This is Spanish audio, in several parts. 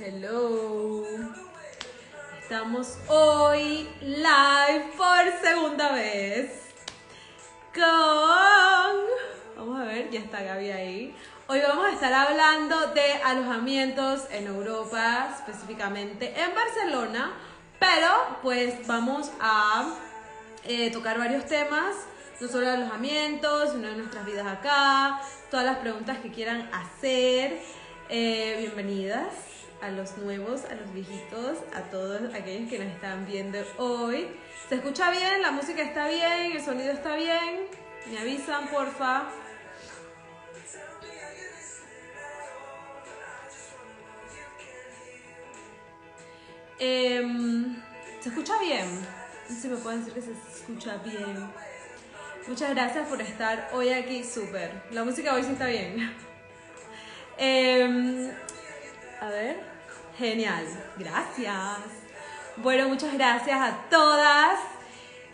Hello. Estamos hoy live por segunda vez con... Vamos a ver, ya está Gaby ahí. Hoy vamos a estar hablando de alojamientos en Europa, específicamente en Barcelona, pero pues vamos a eh, tocar varios temas, no solo alojamientos, sino de nuestras vidas acá, todas las preguntas que quieran hacer. Eh, bienvenidas a los nuevos, a los viejitos, a todos aquellos que nos están viendo hoy. ¿Se escucha bien? ¿La música está bien? ¿El sonido está bien? Me avisan, porfa. Em, ¿Se escucha bien? No sé si me pueden decir que se escucha bien. Muchas gracias por estar hoy aquí, súper. La música hoy sí está bien. Em, a ver, genial, gracias. Bueno, muchas gracias a todas.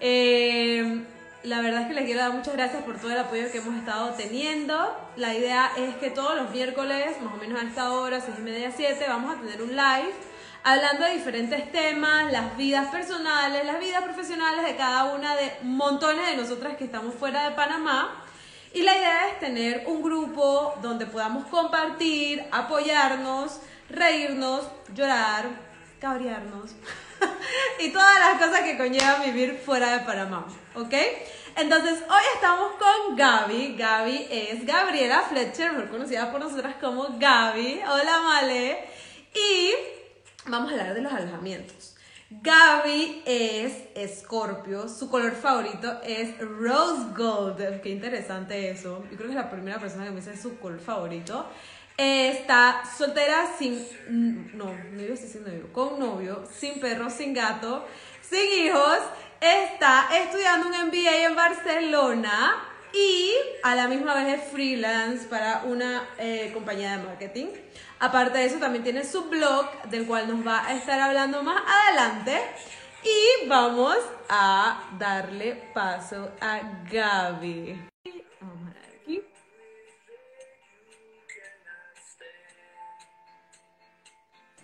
Em, la verdad es que les quiero dar muchas gracias por todo el apoyo que hemos estado teniendo. La idea es que todos los miércoles, más o menos a esta hora, seis y media, siete, vamos a tener un live hablando de diferentes temas, las vidas personales, las vidas profesionales de cada una de montones de nosotras que estamos fuera de Panamá. Y la idea es tener un grupo donde podamos compartir, apoyarnos, reírnos, llorar, cabrearnos y todas las cosas que conllevan vivir fuera de Panamá, ¿ok? Entonces, hoy estamos con Gaby. Gaby es Gabriela Fletcher, mejor conocida por nosotras como Gaby. Hola, Male. Y vamos a hablar de los alojamientos. Gaby es Escorpio, su color favorito es Rose Gold. Qué interesante eso. Yo creo que es la primera persona que me dice su color favorito. Está soltera sin. No, no iba a sin novio. Con novio, sin perro, sin gato, sin hijos. Está estudiando un MBA en Barcelona y a la misma vez es freelance para una eh, compañía de marketing. Aparte de eso, también tiene su blog, del cual nos va a estar hablando más adelante. Y vamos a darle paso a Gaby.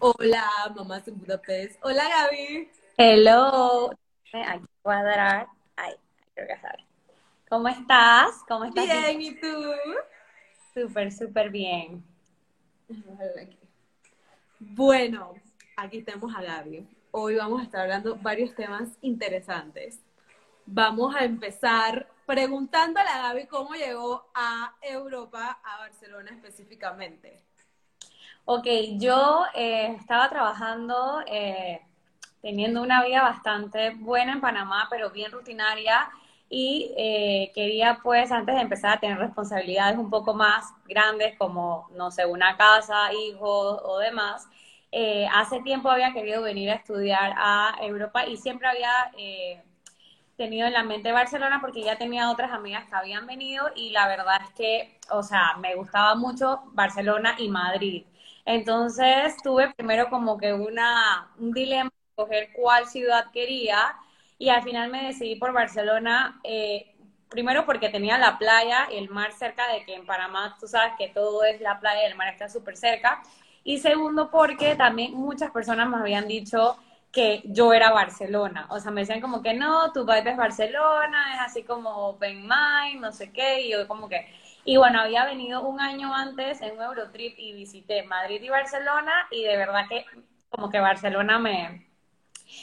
Hola, mamás en Budapest. Hola, Gaby. Hello. Aquí cuadrar. Ay, creo que sale. ¿Cómo estás? ¿Cómo estás? Bien, ¿y tú? Súper, súper bien. Bueno, aquí tenemos a Gaby. Hoy vamos a estar hablando varios temas interesantes. Vamos a empezar preguntándole a Gaby cómo llegó a Europa, a Barcelona específicamente. Ok, yo eh, estaba trabajando, eh, teniendo una vida bastante buena en Panamá, pero bien rutinaria y eh, quería pues antes de empezar a tener responsabilidades un poco más grandes como, no sé, una casa, hijos o demás, hace tiempo había querido venir a estudiar a Europa y siempre había tenido en la mente Barcelona porque ya tenía otras amigas que habían venido y la verdad es que, o sea, me gustaba mucho Barcelona y Madrid. Entonces tuve primero como que una, un dilema escoger cuál ciudad quería y al final me decidí por Barcelona, eh, primero porque tenía la playa y el mar cerca de que en Panamá tú sabes que todo es la playa y el mar está súper cerca. Y segundo porque también muchas personas me habían dicho que yo era Barcelona. O sea, me decían como que no, tu vibe es Barcelona, es así como open mind, no sé qué, y yo como que... Y bueno, había venido un año antes en un Eurotrip y visité Madrid y Barcelona y de verdad que como que Barcelona me,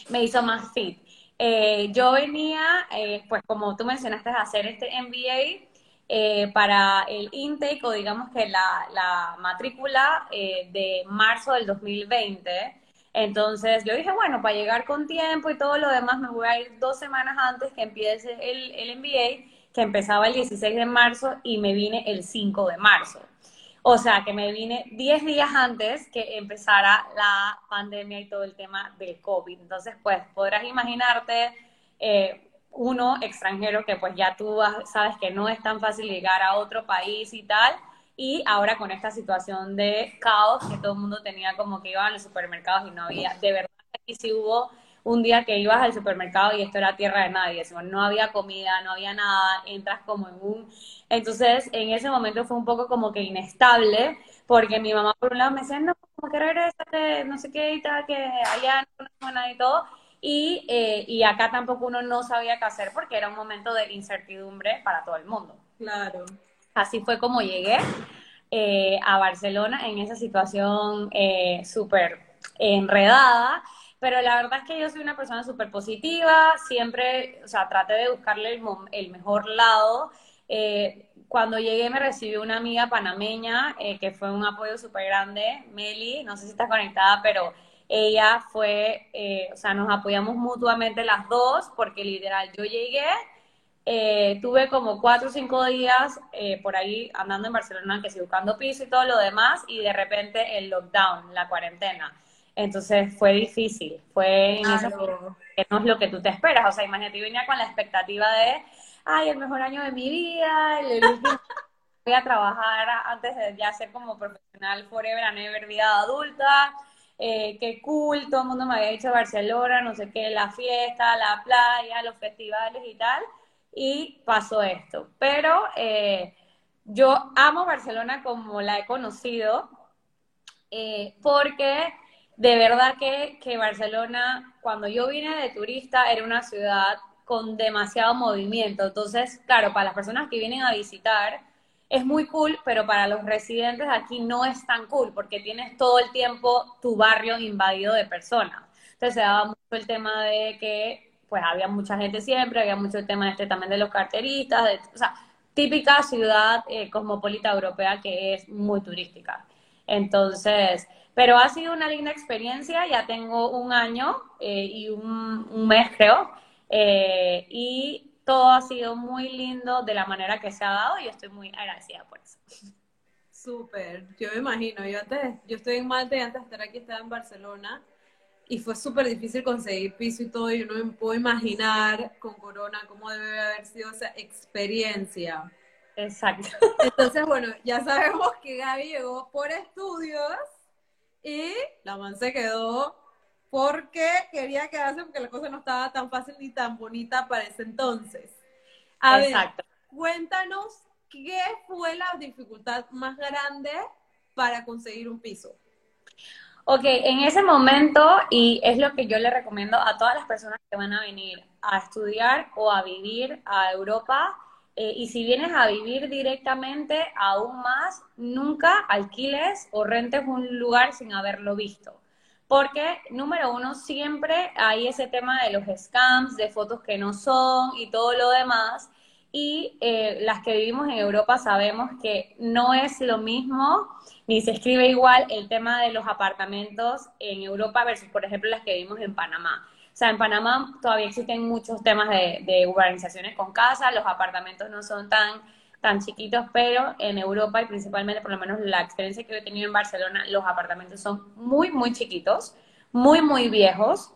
me hizo más fit. Eh, yo venía, eh, pues como tú mencionaste, a hacer este MBA eh, para el intake o digamos que la, la matrícula de marzo del 2020. Entonces yo dije, bueno, para llegar con tiempo y todo lo demás, me voy a ir dos semanas antes que empiece el, el MBA, que empezaba el 16 de marzo y me vine el 5 de marzo. O sea, que me vine 10 días antes que empezara la pandemia y todo el tema del COVID. Entonces, pues podrás imaginarte eh, uno extranjero que pues ya tú sabes que no es tan fácil llegar a otro país y tal. Y ahora con esta situación de caos que todo el mundo tenía como que iban a los supermercados y no había, de verdad, aquí sí hubo un día que ibas al supermercado y esto era tierra de nadie, no había comida, no había nada, entras como en un... Entonces, en ese momento fue un poco como que inestable, porque mi mamá por un lado me decía, no, como que regresate, no sé qué y tal, que allá no conozco nada y todo. Y, eh, y acá tampoco uno no sabía qué hacer porque era un momento de incertidumbre para todo el mundo. Claro. Así fue como llegué eh, a Barcelona en esa situación eh, súper enredada. Pero la verdad es que yo soy una persona súper positiva, siempre, o sea, traté de buscarle el, el mejor lado. Eh, cuando llegué me recibió una amiga panameña eh, que fue un apoyo súper grande, Meli, no sé si está conectada, pero ella fue, eh, o sea, nos apoyamos mutuamente las dos porque literal yo llegué, tuve como cuatro o cinco días por ahí andando en Barcelona, que sí, buscando piso y todo lo demás, y de repente el lockdown, la cuarentena. Entonces fue difícil, fue en que no es lo que tú te esperas. O sea, imagínate, yo venía con la expectativa de, ay, el mejor año de mi vida, el, último voy a trabajar antes de ya ser como profesional forever and ever, vida adulta. Eh, qué cool, todo el mundo me había dicho Barcelona, no sé qué, la fiesta, la playa, los festivales y tal, y pasó esto. Pero eh, yo amo Barcelona como la he conocido, eh, porque de verdad que, que Barcelona, cuando yo vine de turista, era una ciudad con demasiado movimiento. Entonces, claro, para las personas que vienen a visitar es muy cool, pero para los residentes aquí no es tan cool porque tienes todo el tiempo tu barrio invadido de personas. Entonces se daba mucho el tema de que pues había mucha gente siempre, había mucho el tema este también de los carteristas, de, o sea, típica ciudad eh, cosmopolita europea que es muy turística. Entonces, pero ha sido una linda experiencia, ya tengo un año eh, y un, mes creo, eh, y todo ha sido muy lindo de la manera que se ha dado y estoy muy agradecida por eso. Súper, yo me imagino, yo antes, yo estoy en Malta y antes de estar aquí estaba en Barcelona y fue súper difícil conseguir piso y todo, y yo no me puedo imaginar con Corona cómo debe haber sido esa experiencia. Exacto. Entonces, bueno, ya sabemos que Gaby llegó por estudios y la man se quedó porque quería quedarse porque la cosa no estaba tan fácil ni tan bonita para ese entonces. A Exacto. ver, cuéntanos qué fue la dificultad más grande para conseguir un piso. Ok, en ese momento, y es lo que yo le recomiendo a todas las personas que van a venir a estudiar o a vivir a Europa, eh, y si vienes a vivir directamente, aún más, nunca alquiles o rentes un lugar sin haberlo visto. Porque, número uno, siempre hay ese tema de los scams, de fotos que no son y todo lo demás. Y eh, las que vivimos en Europa sabemos que no es lo mismo, ni se escribe igual el tema de los apartamentos en Europa versus, por ejemplo, las que vivimos en Panamá. O sea, en Panamá todavía existen muchos temas de, urbanizaciones con casas, los apartamentos no son tan, tan chiquitos, pero en Europa y principalmente, por lo menos la experiencia que he tenido en Barcelona, los apartamentos son muy, muy chiquitos, muy, muy viejos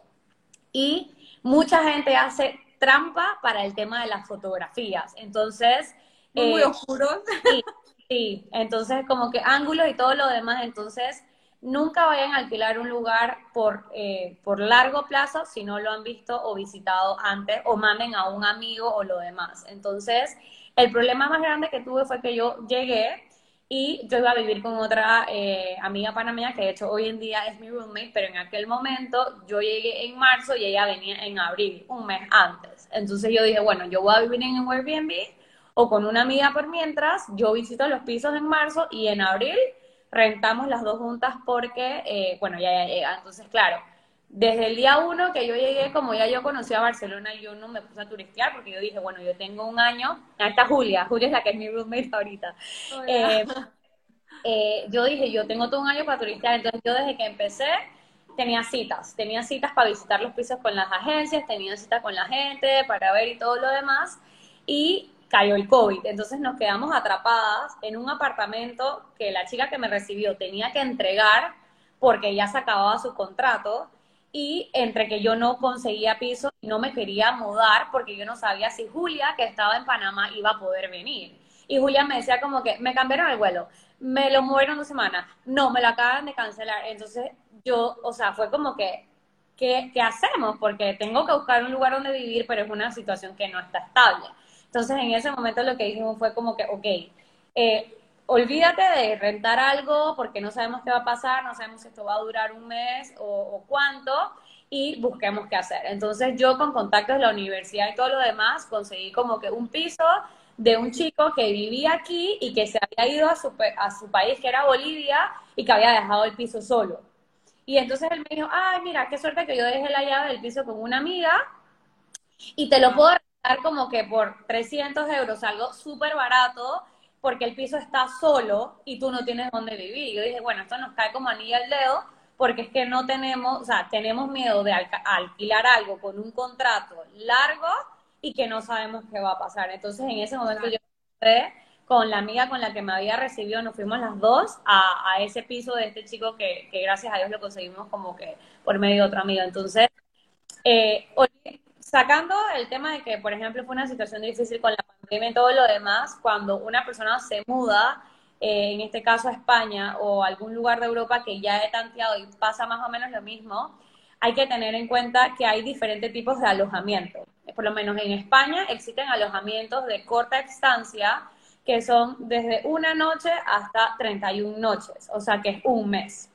y mucha gente hace trampa para el tema de las fotografías. Entonces... Muy, eh, oscuros. Sí, sí, entonces como que ángulos y todo lo demás, entonces nunca vayan a alquilar un lugar por, eh, por largo plazo si no lo han visto o visitado antes o manden a un amigo o lo demás. Entonces, el problema más grande que tuve fue que yo llegué y yo iba a vivir con otra eh, amiga panameña que de hecho hoy en día es mi roommate, pero en aquel momento yo llegué en marzo y ella venía en abril, un mes antes. Entonces yo dije, bueno, yo voy a vivir en un Airbnb o con una amiga por mientras, yo visito los pisos en marzo y en abril rentamos las dos juntas porque, eh, bueno, ya, ya llega. Entonces, claro, desde el día uno que yo llegué, como ya yo conocía a Barcelona, yo no me puse a turistear porque yo dije, bueno, yo tengo un año, ahí está Julia, Julia es la que es mi roommate ahorita. Eh, eh, yo dije, yo tengo todo un año para turistear, entonces yo desde que empecé tenía citas, tenía citas para visitar los pisos con las agencias, tenía citas con la gente para ver y todo lo demás, y cayó el COVID. Entonces nos quedamos atrapadas en un apartamento que la chica que me recibió tenía que entregar porque ya se acababa su contrato y entre que yo no conseguía piso y no me quería mudar porque yo no sabía si Julia, que estaba en Panamá, iba a poder venir. Y Julia me decía como que me cambiaron el vuelo, me lo movieron dos semanas, no, me lo acaban de cancelar. Entonces yo, o sea, fue como que, ¿qué, ¿qué hacemos? Porque tengo que buscar un lugar donde vivir, pero es una situación que no está estable. Entonces, en ese momento lo que dijimos fue como que, ok, eh, olvídate de rentar algo porque no sabemos qué va a pasar, no sabemos si esto va a durar un mes o, o cuánto y busquemos qué hacer. Entonces yo con contactos de la universidad y todo lo demás conseguí como que un piso de un chico que vivía aquí y que se había ido a su, a su país, que era Bolivia, y que había dejado el piso solo. Y entonces él me dijo, ay, mira, qué suerte que yo dejé la llave del piso con una amiga y te lo puedo como que por 300 euros, algo súper barato, porque el piso está solo y tú no tienes dónde vivir. Y yo dije, bueno, esto nos cae como anilla al dedo, porque es que no tenemos, o sea, tenemos miedo de alquilar algo con un contrato largo y que no sabemos qué va a pasar. Entonces, en ese momento yo con la amiga con la que me había recibido, nos fuimos las dos a, ese piso de este chico que, gracias a Dios lo conseguimos como que por medio de otra amiga. Entonces, eh, sacando el tema de que, por ejemplo, fue una situación difícil con la pandemia y todo lo demás, cuando una persona se muda, eh, en este caso a España o algún lugar de Europa que ya he tanteado y pasa más o menos lo mismo, hay que tener en cuenta que hay diferentes tipos de alojamiento. Por lo menos en España existen alojamientos de corta estancia que son desde una noche hasta 31 noches, o sea que es un mes.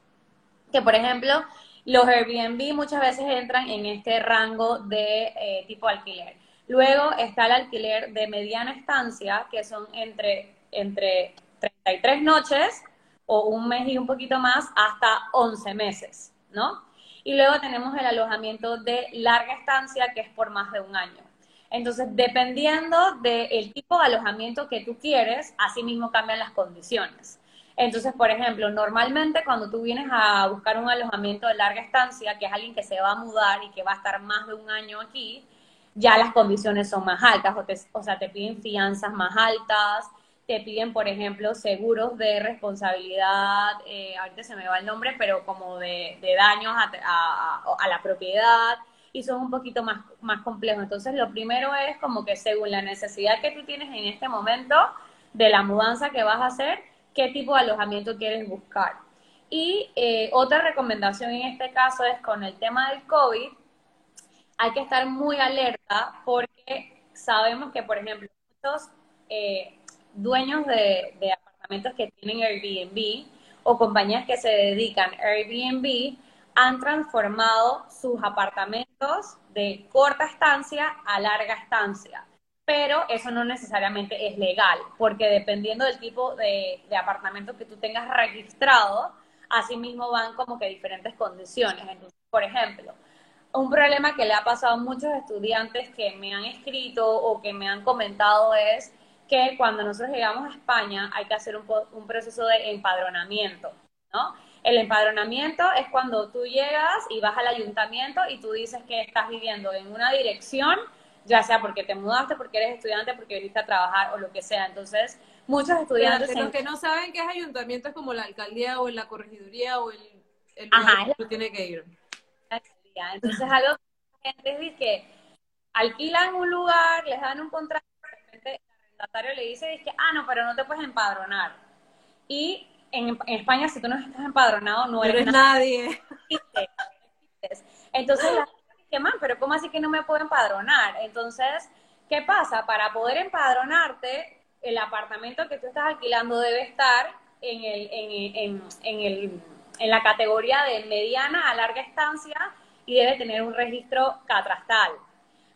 Que por ejemplo, los Airbnb muchas veces entran en este rango de eh, tipo alquiler. Luego está el alquiler de mediana estancia, que son entre, entre 33 noches o un mes y un poquito más hasta 11 meses, ¿no? Y luego tenemos el alojamiento de larga estancia, que es por más de un año. Entonces, dependiendo del tipo de alojamiento que tú quieres, así mismo cambian las condiciones. Entonces, por ejemplo, normalmente cuando tú vienes a buscar un alojamiento de larga estancia, que es alguien que se va a mudar y que va a estar más de un año aquí, ya las condiciones son más altas, o, sea, te piden fianzas más altas, te piden, por ejemplo, seguros de responsabilidad, eh, ahorita se me va el nombre, pero como de, daños a la propiedad, y son un poquito más, más complejos. Entonces, lo primero es como que según la necesidad que tú tienes en este momento de la mudanza que vas a hacer, qué tipo de alojamiento quieres buscar. Y eh, otra recomendación en este caso es con el tema del COVID, hay que estar muy alerta porque sabemos que, por ejemplo, muchos eh, dueños de, de apartamentos que tienen Airbnb o compañías que se dedican a Airbnb han transformado sus apartamentos de corta estancia a larga estancia. Pero eso no necesariamente es legal, porque dependiendo del tipo de, apartamento que tú tengas registrado, así mismo van como que diferentes condiciones. Por ejemplo, un problema que le ha pasado a muchos estudiantes que me han escrito o que me han comentado es que cuando nosotros llegamos a España hay que hacer un, un proceso de empadronamiento, ¿no? El empadronamiento es cuando tú llegas y vas al ayuntamiento y tú dices que estás viviendo en una dirección, ya sea porque te mudaste, porque eres estudiante, porque viniste a trabajar o lo que sea. Entonces, muchos estudiantes... los que no saben qué es ayuntamiento es como la alcaldía o la corregiduría o el, el lugar que tiene que ir. Entonces, algo que gente dice que alquilan un lugar, les dan un contrato, de repente el arrendatario le dice, dice ah, no, pero no te puedes empadronar. Y en, España, si tú no estás empadronado, no eres, nadie. Entonces la pero ¿cómo así que no me puedo empadronar? Entonces, ¿qué pasa? Para poder empadronarte, el apartamento que tú estás alquilando debe estar en, el, en, en, el, en la categoría de mediana a larga estancia y debe tener un registro catastral.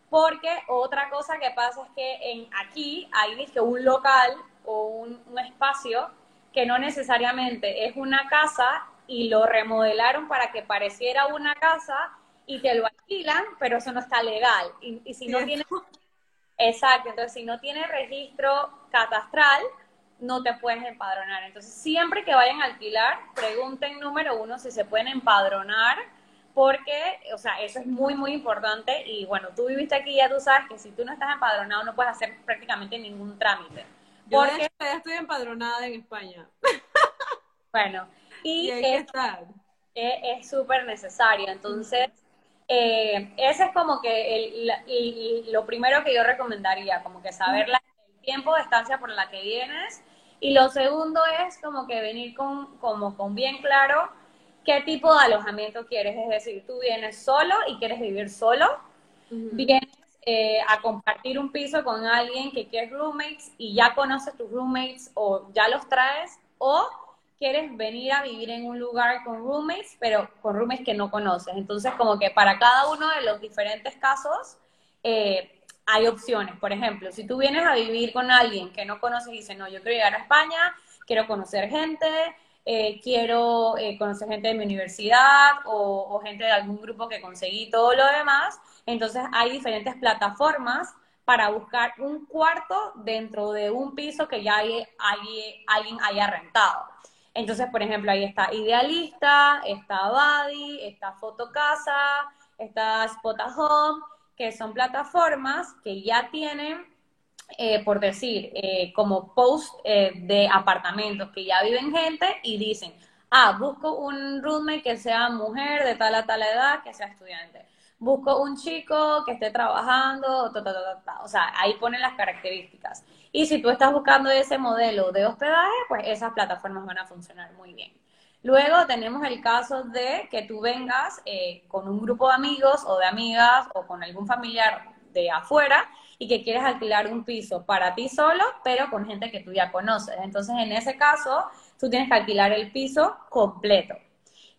Porque otra cosa que pasa es que en aquí hay un local o un, un espacio que no necesariamente es una casa y lo remodelaron para que pareciera una casa y te lo alquilan, pero eso no está legal. Y, si no tiene... Exacto, entonces si no tiene registro catastral, no te puedes empadronar. Entonces, siempre que vayan a alquilar, pregunten número uno si se pueden empadronar, porque, o sea, eso es muy, muy importante. Y bueno, tú viviste aquí, ya tú sabes que si tú no estás empadronado, no puedes hacer prácticamente ningún trámite. Porque ya estoy empadronada en España. Bueno, y, es súper necesario. Entonces, eh, ese es como que el, lo primero que yo recomendaría, como que saber el tiempo de estancia por la que vienes. Y lo segundo es como que venir con, como con bien claro qué tipo de alojamiento quieres. Es decir, tú vienes solo y quieres vivir solo. Vienes eh, a compartir un piso con alguien que quiere roommates y ya conoces tus roommates o ya los traes, o quieres venir a vivir en un lugar con roommates, pero con roommates que no conoces. Entonces, como que para cada uno de los diferentes casos, eh, hay opciones. Por ejemplo, si tú vienes a vivir con alguien que no conoces y dices, no, yo quiero llegar a España, quiero conocer gente, eh, quiero eh, conocer gente de mi universidad o, gente de algún grupo que conseguí, todo lo demás. Entonces hay diferentes plataformas para buscar un cuarto dentro de un piso que ya hay, alguien haya rentado. Entonces, por ejemplo, ahí está Idealista, está Badi, está Fotocasa, está Spot Home, que son plataformas que ya tienen eh, por decir, eh, como post eh, de apartamentos que ya viven gente y dicen, ah, busco un roommate que sea mujer de tal a tal edad, que sea estudiante. Busco un chico que esté trabajando, o sea, ahí ponen las características. Y si tú estás buscando ese modelo de hospedaje, pues esas plataformas van a funcionar muy bien. Luego tenemos el caso de que tú vengas con un grupo de amigos o de amigas o con algún familiar de afuera y que quieres alquilar un piso para ti solo, pero con gente que tú ya conoces. Entonces, en ese caso, tú tienes que alquilar el piso completo.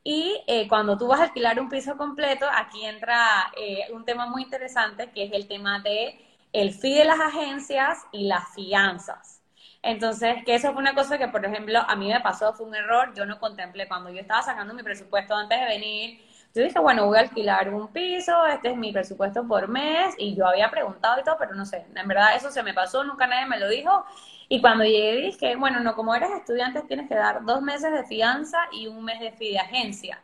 Y eh, cuando tú vas a alquilar un piso completo, aquí entra eh, un tema muy interesante, que es el tema de el fee de las agencias y las fianzas. Entonces, que eso fue una cosa que, por ejemplo, a mí me pasó, fue un error, yo no contemplé cuando yo estaba sacando mi presupuesto antes de venir, yo dije, bueno, voy a alquilar un piso, este es mi presupuesto por mes, y yo había preguntado y todo, pero no sé, en verdad eso se me pasó, nunca nadie me lo dijo. Y cuando llegué dije, bueno, no, como eres estudiante tienes que dar dos meses de fianza y un mes de fee de agencia.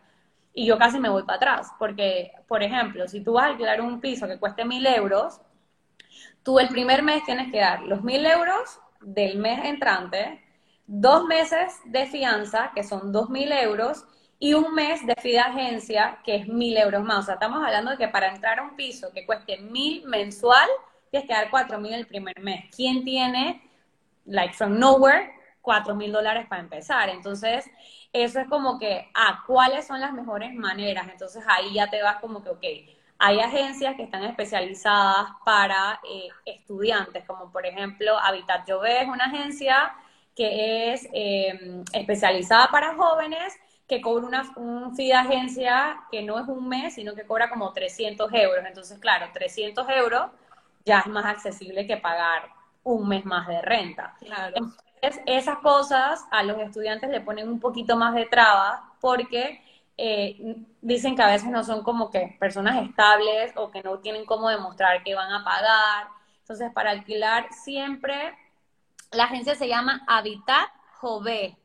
Y yo casi me voy para atrás, porque, por ejemplo, si tú vas a alquilar un piso que cueste mil euros, tú el primer mes tienes que dar los mil euros del mes entrante, dos meses de fianza, que son dos mil euros, y un mes de fee agencia, que es mil euros más. O sea, estamos hablando de que para entrar a un piso que cueste mil mensual, tienes que dar cuatro mil el primer mes. ¿Quién tiene, like from nowhere, cuatro mil dólares para empezar? Entonces, eso es como que, ah, ¿cuáles son las mejores maneras? Entonces ahí ya te vas como que, ok, hay agencias que están especializadas para eh, estudiantes, como por ejemplo Habitat Jove es una agencia que es eh, especializada para jóvenes que cobra una, un fee de agencia que no es un mes, sino que cobra como 300 euros. Entonces, claro, 300 euros ya es más accesible que pagar un mes más de renta. Entonces, esas cosas a los estudiantes le ponen un poquito más de trabas porque eh, dicen que a veces no son como que personas estables o que no tienen cómo demostrar que van a pagar. Entonces, para alquilar siempre, la agencia se llama Habitat Jove,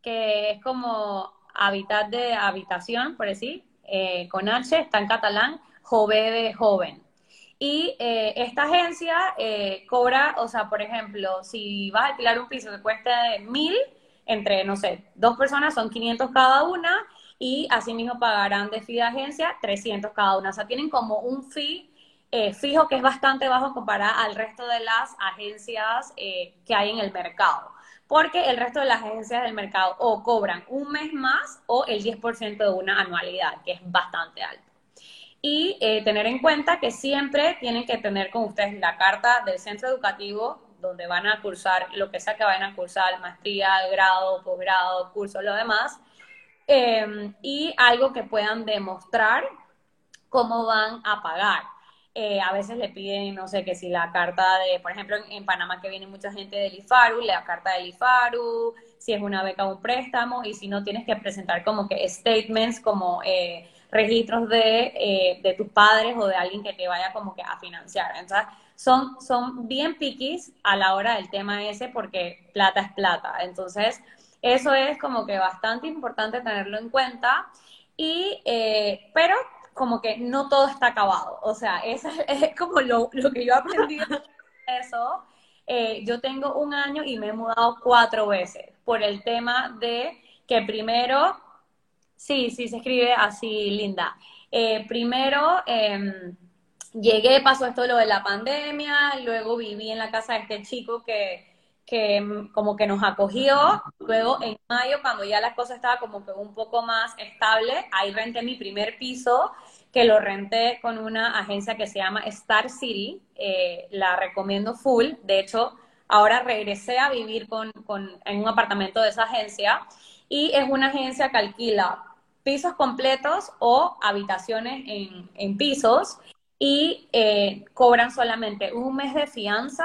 que es como Habitat de habitación, por decir, eh, con H, está en catalán, Jove de joven. Y eh, esta agencia cobra, o sea, por ejemplo, si vas a alquilar un piso que cueste mil, entre, no sé, dos personas son 500 cada una, y asimismo pagarán de fee de agencia 300 cada una. O sea, tienen como un fee fijo que es bastante bajo comparado al resto de las agencias que hay en el mercado porque el resto de las agencias del mercado o cobran un mes más o el 10% de una anualidad, que es bastante alto. Y eh, tener en cuenta que siempre tienen que tener con ustedes la carta del centro educativo donde van a cursar lo que sea que vayan a cursar, maestría, grado, posgrado, curso, lo demás, eh, y algo que puedan demostrar cómo van a pagar. Eh, a veces le piden, no sé, que si la carta de, por ejemplo, en, Panamá que viene mucha gente del IFARU, la carta del IFARU, si es una beca o un préstamo, y si no tienes que presentar como que statements, como eh, registros de, eh, de tus padres o de alguien que te vaya como que a financiar. Entonces, son, son bien piquis a la hora del tema ese porque plata es plata. Entonces, eso es como que bastante importante tenerlo en cuenta. Y, pero como que no todo está acabado. O sea, eso es, como lo, que yo he aprendido eso. Eh, yo tengo un año y me he mudado cuatro veces por el tema de que primero, sí, sí se escribe así, linda. Eh, primero em, llegué, pasó esto lo de la pandemia, luego viví en la casa de este chico que, que como que nos acogió. Luego en mayo, cuando ya la cosa estaba como que un poco más estable, ahí renté mi primer piso que lo renté con una agencia que se llama Star City, eh, la recomiendo full, de hecho, ahora regresé a vivir con, en un apartamento de esa agencia y es una agencia que alquila pisos completos o habitaciones en, pisos y eh, cobran solamente un mes de fianza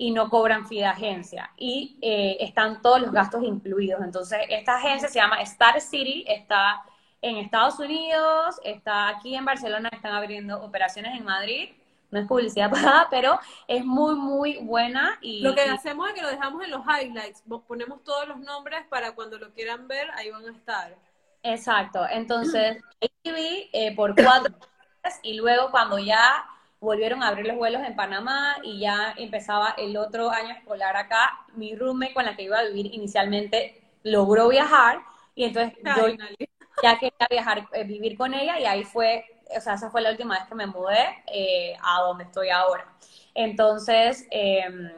y no cobran fee de agencia y eh, están todos los gastos incluidos. Entonces, esta agencia se llama Star City, está en Estados Unidos, está aquí en Barcelona, están abriendo operaciones en Madrid. No es publicidad pagada, pero es muy, muy buena. Y, lo que hacemos es que lo dejamos en los highlights. Ponemos todos los nombres para cuando lo quieran ver, ahí van a estar. Exacto. Entonces, eh, por cuatro y luego cuando ya volvieron a abrir los vuelos en Panamá y ya empezaba el otro año escolar acá, mi roommate con la que iba a vivir inicialmente logró viajar y entonces yo ya quería viajar, eh, vivir con ella y ahí fue, o sea, esa fue la última vez que me mudé eh, a donde estoy ahora. Entonces, em,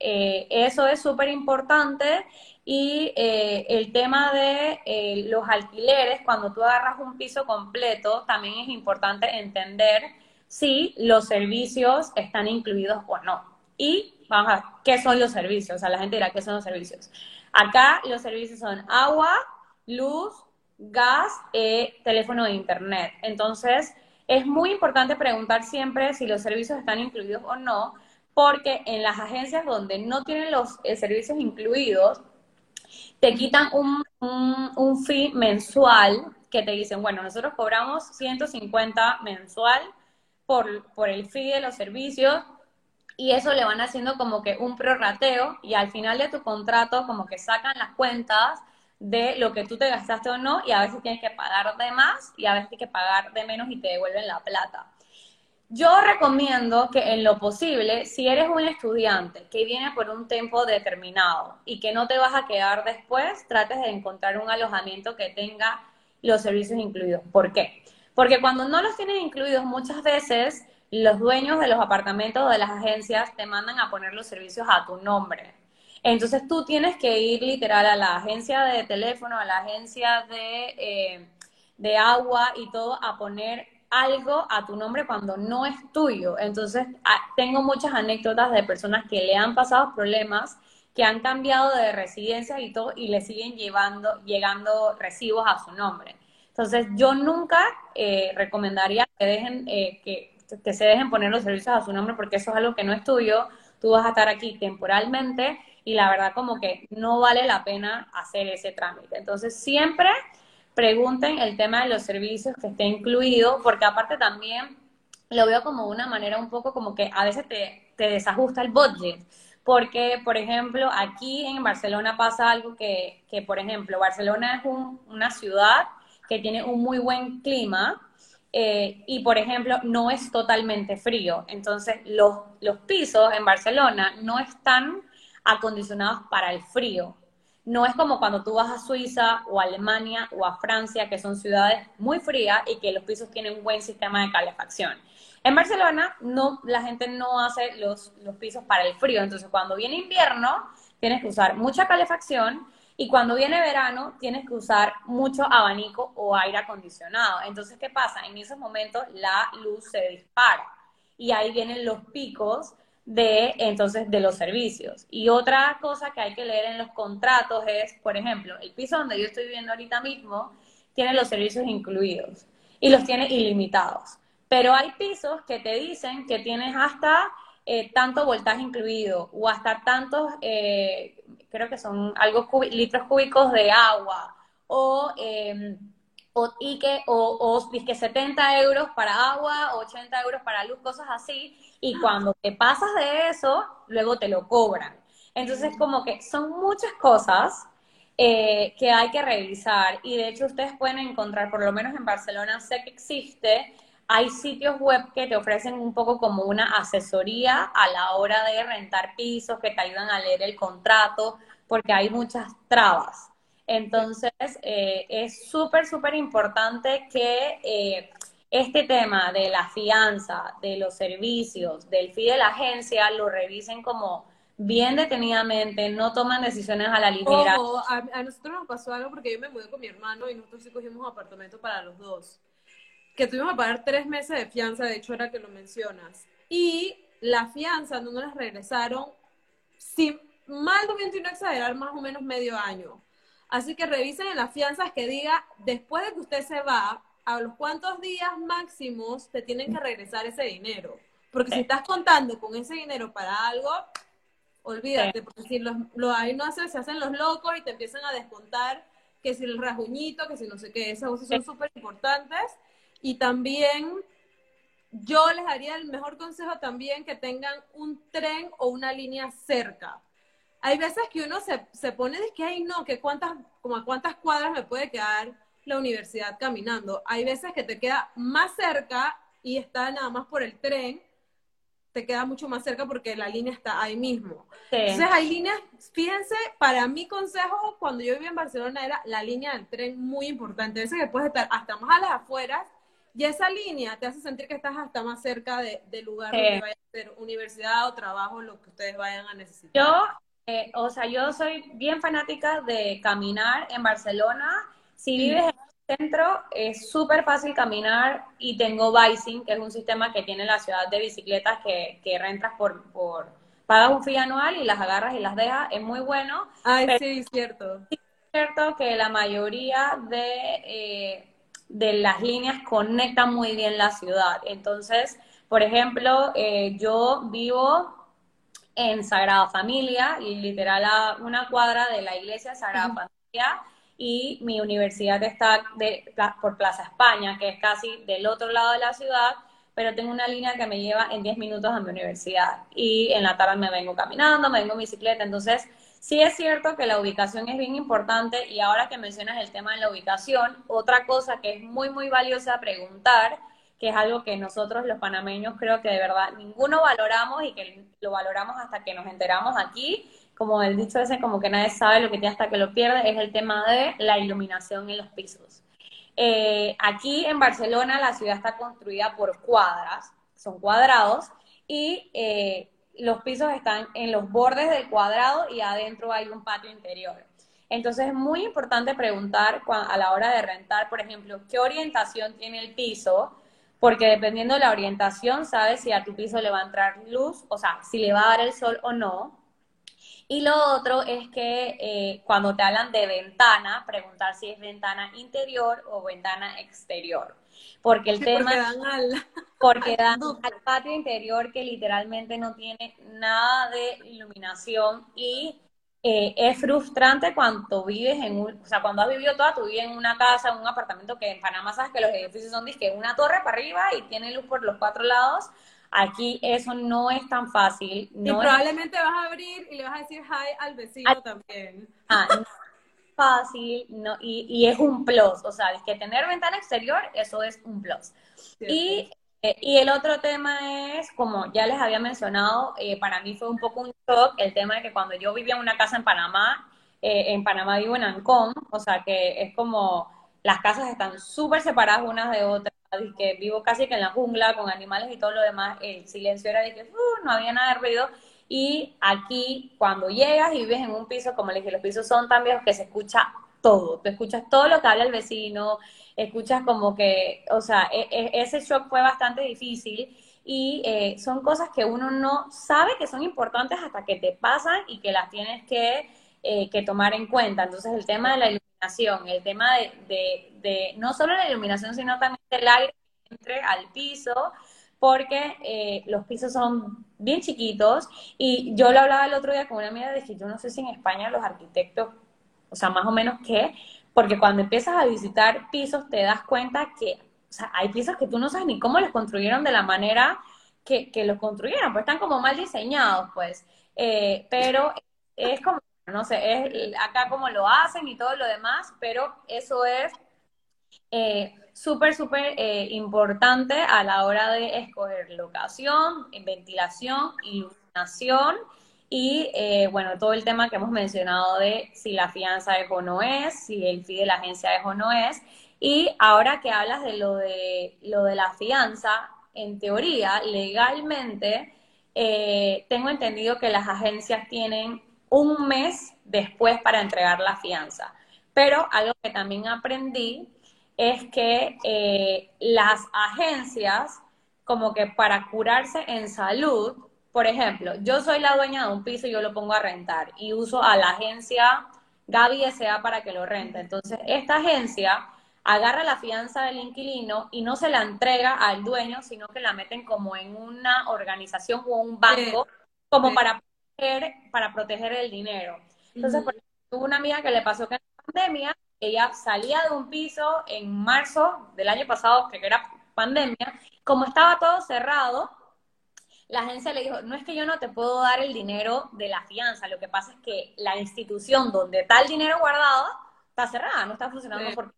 eh, eso es súper importante y el tema de los alquileres, cuando tú agarras un piso completo, también es importante entender si los servicios están incluidos o no. Y vamos a ver, ¿qué son los servicios? O sea, la gente dirá, ¿qué son los servicios? Acá los servicios son agua, luz, gas, eh, teléfono e internet. Entonces, es muy importante preguntar siempre si los servicios están incluidos o no, porque en las agencias donde no tienen los eh, servicios incluidos, te quitan un, un, un fee mensual que te dicen, bueno, nosotros cobramos 150 mensual por, el fee de los servicios y eso le van haciendo como que un prorrateo y al final de tu contrato como que sacan las cuentas de lo que tú te gastaste o no y a veces tienes que pagar de más y a veces tienes que pagar de menos y te devuelven la plata. Yo recomiendo que en lo posible, si eres un estudiante que viene por un tiempo determinado y que no te vas a quedar después, trates de encontrar un alojamiento que tenga los servicios incluidos. ¿Por qué? Porque cuando no los tienen incluidos, muchas veces los dueños de los apartamentos o de las agencias te mandan a poner los servicios a tu nombre. Entonces tú tienes que ir literal a la agencia de teléfono, a la agencia de, eh, de agua y todo a poner algo a tu nombre cuando no es tuyo. Entonces ah, tengo muchas anécdotas de personas que le han pasado problemas, que han cambiado de residencia y todo y le siguen llevando, llegando recibos a su nombre. Entonces, yo nunca eh, recomendaría que dejen, eh, que, que, se dejen poner los servicios a su nombre porque eso es algo que no es tuyo. Tú vas a estar aquí temporalmente y la verdad como que no vale la pena hacer ese trámite. Entonces, siempre pregunten el tema de los servicios que esté incluido porque aparte también lo veo como una manera un poco como que a veces te, te desajusta el budget. Porque, por ejemplo, aquí en Barcelona pasa algo que, que por ejemplo, Barcelona es un, una ciudad que tiene un muy buen clima eh, y, por ejemplo, no es totalmente frío. Entonces, los, los pisos en Barcelona no están acondicionados para el frío. No es como cuando tú vas a Suiza o a Alemania o a Francia, que son ciudades muy frías y que los pisos tienen un buen sistema de calefacción. En Barcelona, no, la gente no hace los, los pisos para el frío. Entonces, cuando viene invierno, tienes que usar mucha calefacción y cuando viene verano, tienes que usar mucho abanico o aire acondicionado. Entonces, ¿qué pasa? En esos momentos la luz se dispara y ahí vienen los picos de entonces de los servicios. Y otra cosa que hay que leer en los contratos es, por ejemplo, el piso donde yo estoy viviendo ahorita mismo tiene los servicios incluidos y los tiene ilimitados. Pero hay pisos que te dicen que tienes hasta eh, tanto voltaje incluido o hasta tantos eh, creo que son algo litros cúbicos de agua, o, eh, o, y que, o, o que 70 euros para agua, 80 euros para luz, cosas así, y cuando te pasas de eso, luego te lo cobran. Entonces, como que son muchas cosas eh, que hay que revisar, y de hecho ustedes pueden encontrar, por lo menos en Barcelona sé que existe, hay sitios web que te ofrecen un poco como una asesoría a la hora de rentar pisos, que te ayudan a leer el contrato, porque hay muchas trabas. Entonces, eh, es súper, súper importante que eh, este tema de la fianza, de los servicios, del fee de la agencia, lo revisen como bien detenidamente, no toman decisiones a la ligera. a, nosotros nos pasó algo porque yo me mudé con mi hermano y nosotros sí cogimos apartamento para los dos que tuvimos que pagar tres meses de fianza, de hecho era que lo mencionas. Y la fianza no nos la regresaron, sin mal de no exagerar, más o menos medio año. Así que revisen en las fianzas que diga, después de que usted se va, a los cuántos días máximos te tienen que regresar ese dinero. Porque si estás contando con ese dinero para algo, olvídate, porque si los, ahí no hace, se hacen los locos y te empiezan a descontar que si el rasguñito, que si no sé qué, esas cosas son súper importantes. Y también yo les daría el mejor consejo también que tengan un tren o una línea cerca. Hay veces que uno se, se pone de que, ay, no, que cuántas, como a cuántas cuadras me puede quedar la universidad caminando. Hay veces que te queda más cerca y está nada más por el tren, te queda mucho más cerca porque la línea está ahí mismo. Entonces hay líneas, fíjense, para mi consejo, cuando yo vivía en Barcelona era la línea del tren muy importante. A veces que puedes estar hasta más a las afueras y esa línea te hace sentir que estás hasta más cerca del lugar donde vaya a ser universidad o trabajo, lo que ustedes vayan a necesitar. Yo, eh, o sea, yo soy bien fanática de caminar en Barcelona. Si vives en el centro, es súper fácil caminar y tengo Bicing, que es un sistema que tiene la ciudad de bicicletas que, que rentas por, por, pagas un fee anual y las agarras y las dejas. Es muy bueno. Ay, sí, cierto. Es cierto que la mayoría de... Eh, de las líneas conectan muy bien la ciudad. Entonces, por ejemplo, eh, yo vivo en Sagrada Familia, y literal a una cuadra de la iglesia Sagrada Familia, y mi universidad está de, por Plaza España, que es casi del otro lado de la ciudad, pero tengo una línea que me lleva en 10 minutos a mi universidad. Y en la tarde me vengo caminando, me vengo en bicicleta, entonces Sí es cierto que la ubicación es bien importante y ahora que mencionas el tema de la ubicación, otra cosa que es muy, muy valiosa preguntar, que es algo que nosotros los panameños creo que de verdad ninguno valoramos y que lo valoramos hasta que nos enteramos aquí, como el dicho ese, como que nadie sabe lo que tiene hasta que lo pierde, es el tema de la iluminación en los pisos. Eh, aquí en Barcelona la ciudad está construida por cuadras, son cuadrados, y eh, los pisos están en los bordes del cuadrado y adentro hay un patio interior. Entonces es muy importante preguntar a la hora de rentar, por ejemplo, qué orientación tiene el piso, porque dependiendo de la orientación, sabes si a tu piso le va a entrar luz, o sea, si le va a dar el sol o no. Y lo otro es que eh, cuando te hablan de ventana, preguntar si es ventana interior o ventana exterior. Porque el tema... Porque dan al, patio interior que literalmente no tiene nada de iluminación y eh, es frustrante cuando vives en un, o sea, cuando has vivido toda tu vida en una casa, en un apartamento que en Panamá sabes que los edificios son disque una torre para arriba y tiene luz por los cuatro lados. Aquí eso no es tan fácil. y probablemente vas a abrir y le vas a decir hi al vecino también. Ah, fácil no, y, y, es un plus. O sea, es que tener ventana exterior, eso es un plus. Y eh, y el otro tema es, como ya les había mencionado, eh, para mí fue un poco un shock el tema de que cuando yo vivía en una casa en Panamá, eh, en Panamá vivo en Ancón, o sea que es como las casas están súper separadas unas de otras, y que vivo casi que en la jungla con animales y todo lo demás, el silencio era de que uh, no había nada de ruido. Y aquí, cuando llegas y vives en un piso, como les dije, los pisos son tan viejos que se escucha todo. Tú escuchas todo lo que habla el vecino, escuchas como que, o sea, e, e, ese shock fue bastante difícil y eh, son cosas que uno no sabe que son importantes hasta que te pasan y que las tienes que, eh, que tomar en cuenta. Entonces el tema de la iluminación, el tema de, de, no solo la iluminación, sino también del aire que entre al piso, porque eh, los pisos son bien chiquitos y yo lo hablaba el otro día con una amiga de que yo no sé si en España los arquitectos, o sea, más o menos qué, porque cuando empiezas a visitar pisos te das cuenta que o sea, hay pisos que tú no sabes ni cómo los construyeron de la manera que, que los construyeron, pues están como mal diseñados, pues. Eh, pero es como, no sé, es acá como lo hacen y todo lo demás, pero eso es eh, súper, súper eh, importante a la hora de escoger locación, ventilación, iluminación y eh, bueno, todo el tema que hemos mencionado de si la fianza es o no es, si el fee de la agencia es o no es. Y ahora que hablas de lo de, lo de la fianza, en teoría, legalmente, eh, tengo entendido que las agencias tienen un mes después para entregar la fianza. Pero algo que también aprendí es que eh, las agencias, como que para curarse en salud, por ejemplo, yo soy la dueña de un piso y yo lo pongo a rentar y uso a la agencia Gaby S.A. para que lo rente. Entonces, esta agencia agarra la fianza del inquilino y no se la entrega al dueño, sino que la meten como en una organización o un banco, como para, proteger, para proteger el dinero. Entonces, por ejemplo, tuve una amiga que le pasó que en la pandemia, ella salía de un piso en marzo del año pasado, que era pandemia, como estaba todo cerrado, la agencia le dijo, no es que yo no te puedo dar el dinero de la fianza, lo que pasa es que la institución donde está el dinero guardado está cerrada, no está funcionando porque,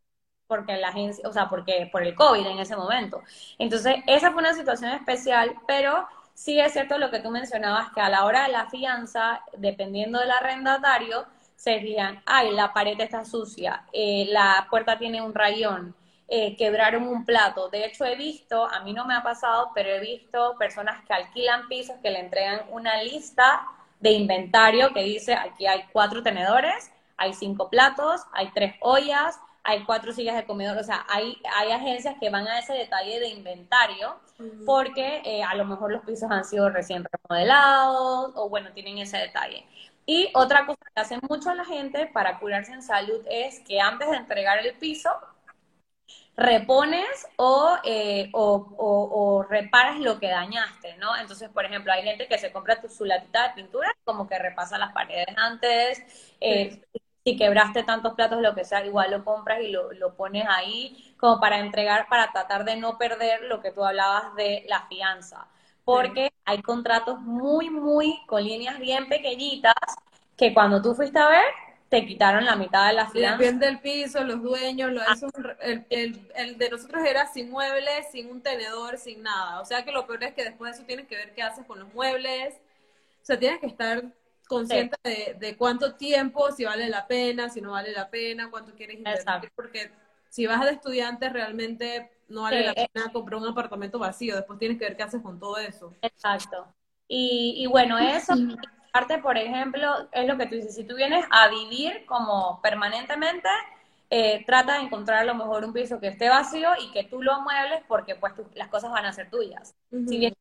porque la agencia, o sea, porque por el COVID en ese momento. Entonces, esa fue una situación especial, pero sí es cierto lo que tú mencionabas, que a la hora de la fianza, dependiendo del arrendatario, serían, ay, la pared está sucia, eh, la puerta tiene un rayón, eh, quebraron un plato. De hecho, he visto, a mí no me ha pasado, pero he visto personas que alquilan pisos que le entregan una lista de inventario que dice, aquí hay cuatro tenedores, hay cinco platos, hay tres ollas, hay cuatro sillas de comedor, o sea, hay, hay agencias que van a ese detalle de inventario porque eh, a lo mejor los pisos han sido recién remodelados o bueno, tienen ese detalle. Y otra cosa que hace mucho la gente para curarse en salud es que antes de entregar el piso, repones eh, o, o, reparas lo que dañaste, ¿no? Entonces, por ejemplo, hay gente que se compra tu, su latita de pintura, como que repasa las paredes antes, eh, si quebraste tantos platos, lo que sea, igual lo compras y lo, lo, pones ahí como para entregar, para tratar de no perder lo que tú hablabas de la fianza. Porque hay contratos muy, muy, con líneas bien pequeñitas, que cuando tú fuiste a ver, te quitaron la mitad de la fianza. Depende del piso, los dueños, lo, eso, el, el, el, de nosotros era sin muebles, sin un tenedor, sin nada. O sea que lo peor es que después de eso tienes que ver qué haces con los muebles. O sea, tienes que estar consciente de, de, cuánto tiempo, si vale la pena, si no vale la pena, cuánto quieres invertir, porque si vas de estudiante realmente no vale la pena comprar un apartamento vacío, después tienes que ver qué haces con todo eso. Exacto. Y, y bueno, eso parte, por ejemplo, es lo que tú dices, si tú vienes a vivir como permanentemente, eh, trata de encontrar a lo mejor un piso que esté vacío y que tú lo muebles porque pues las cosas van a ser tuyas. Si vienes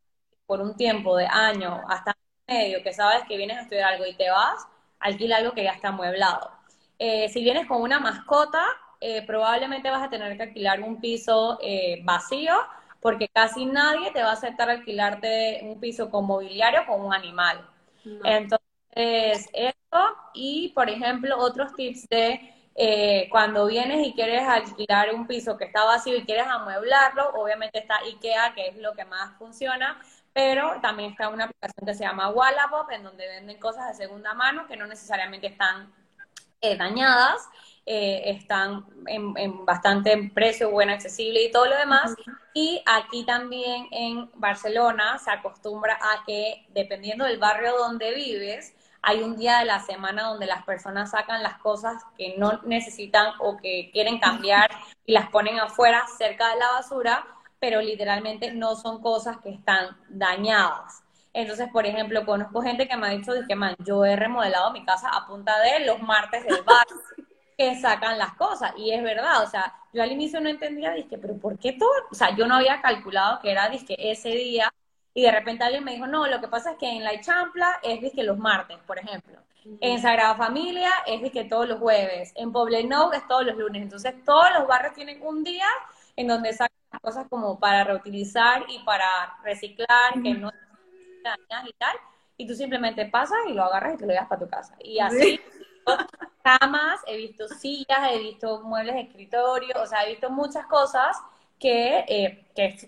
por un tiempo de año hasta medio que sabes que vienes a estudiar algo y te vas, alquila algo que ya está amueblado. Eh, si vienes con una mascota, eh, probablemente vas a tener que alquilar un piso vacío porque casi nadie te va a aceptar alquilarte un piso con mobiliario con un animal. Entonces, esto y, por ejemplo, otros tips de eh, cuando vienes y quieres alquilar un piso que está vacío y quieres amueblarlo, obviamente está IKEA, que es lo que más funciona, pero también está una aplicación que se llama Wallapop, en donde venden cosas de segunda mano que no necesariamente están eh, dañadas, eh, están en, bastante precio, bueno, accesible y todo lo demás. Y aquí también en Barcelona se acostumbra a que, dependiendo del barrio donde vives, hay un día de la semana donde las personas sacan las cosas que no necesitan o que quieren cambiar y las ponen afuera cerca de la basura, pero literalmente no son cosas que están dañadas. Entonces, por ejemplo, conozco gente que me ha dicho que, man, yo he remodelado mi casa a punta de los martes del bar que sacan las cosas. Y es verdad, o sea, yo al inicio no entendía, dije, pero ¿por qué todo? O sea, yo no había calculado que era, dije, ese día. Y de repente alguien me dijo, no, lo que pasa es que en La Champla es, dije, los martes, por ejemplo. En Sagrada Familia es, dije, todos los jueves. En Poblenou es todos los lunes. Entonces, todos los barrios tienen un día en donde sacan las cosas como para reutilizar y para reciclar, que no y tal, y tú simplemente pasas y lo agarras y te lo llevas para tu casa. Y así, camas, he visto sillas, he visto muebles de escritorio, o sea, he visto muchas cosas que, eh,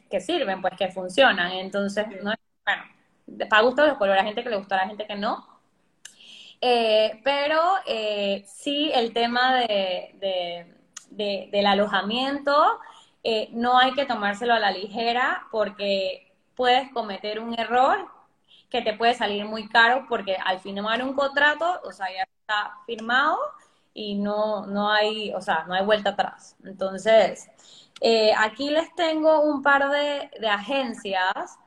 que, sirven, pues que funcionan. Entonces, no es, bueno, para gusto de los colores, a gente que le gusta, a la gente que no. Eh, pero eh, sí, el tema de, de, del alojamiento no hay que tomárselo a la ligera porque puedes cometer un error que te puede salir muy caro porque al firmar un contrato, o sea, ya firmado y no, no hay, o sea, no hay vuelta atrás. Entonces, eh, aquí les tengo un par de, de agencias